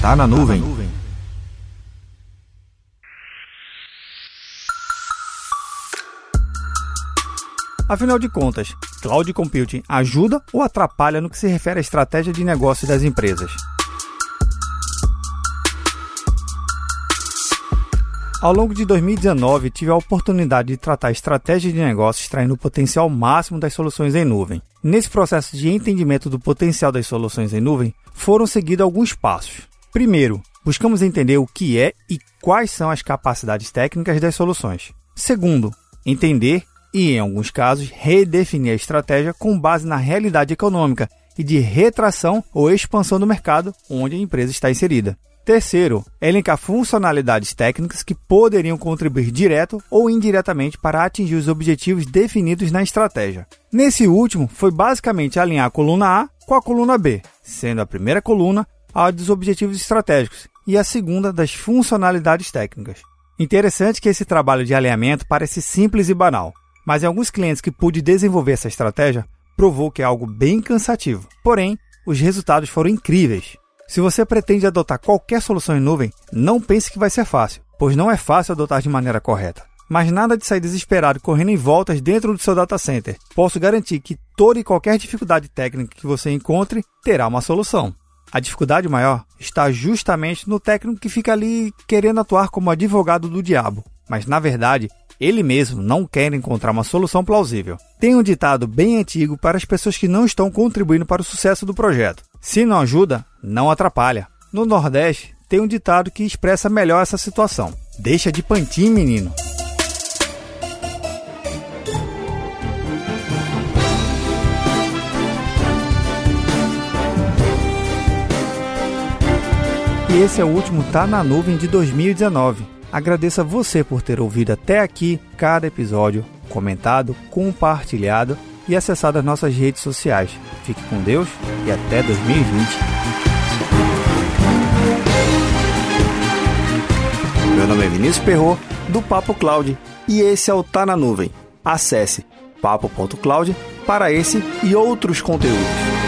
Tá na nuvem. Afinal de contas, cloud computing ajuda ou atrapalha no que se refere à estratégia de negócio das empresas? Ao longo de 2019, tive a oportunidade de tratar a estratégia de negócio extraindo o potencial máximo das soluções em nuvem. Nesse processo de entendimento do potencial das soluções em nuvem, foram seguidos alguns passos. Primeiro, buscamos entender o que é e quais são as capacidades técnicas das soluções. Segundo, entender e, em alguns casos, redefinir a estratégia com base na realidade econômica e de retração ou expansão do mercado onde a empresa está inserida. Terceiro, elencar funcionalidades técnicas que poderiam contribuir direto ou indiretamente para atingir os objetivos definidos na estratégia. Nesse último, foi basicamente alinhar a coluna A com a coluna B, sendo a primeira coluna a dos objetivos estratégicos e a segunda das funcionalidades técnicas. Interessante que esse trabalho de alinhamento parece simples e banal, mas em alguns clientes que pude desenvolver essa estratégia, provou que é algo bem cansativo. Porém, os resultados foram incríveis. Se você pretende adotar qualquer solução em nuvem, não pense que vai ser fácil, pois não é fácil adotar de maneira correta. Mas nada de sair desesperado correndo em voltas dentro do seu data center. Posso garantir que toda e qualquer dificuldade técnica que você encontre terá uma solução. A dificuldade maior está justamente no técnico que fica ali querendo atuar como advogado do diabo, mas na verdade ele mesmo não quer encontrar uma solução plausível. Tem um ditado bem antigo para as pessoas que não estão contribuindo para o sucesso do projeto. Se não ajuda, não atrapalha. No Nordeste, tem um ditado que expressa melhor essa situação. Deixa de pantim, menino. E esse é o último Tá na Nuvem de 2019. Agradeço a você por ter ouvido até aqui cada episódio, comentado, compartilhado e acessado as nossas redes sociais. Fique com Deus e até 2020. Meu nome é Vinícius Perro do Papo Cloud, e esse é o Tá na Nuvem. Acesse papo.cloud para esse e outros conteúdos.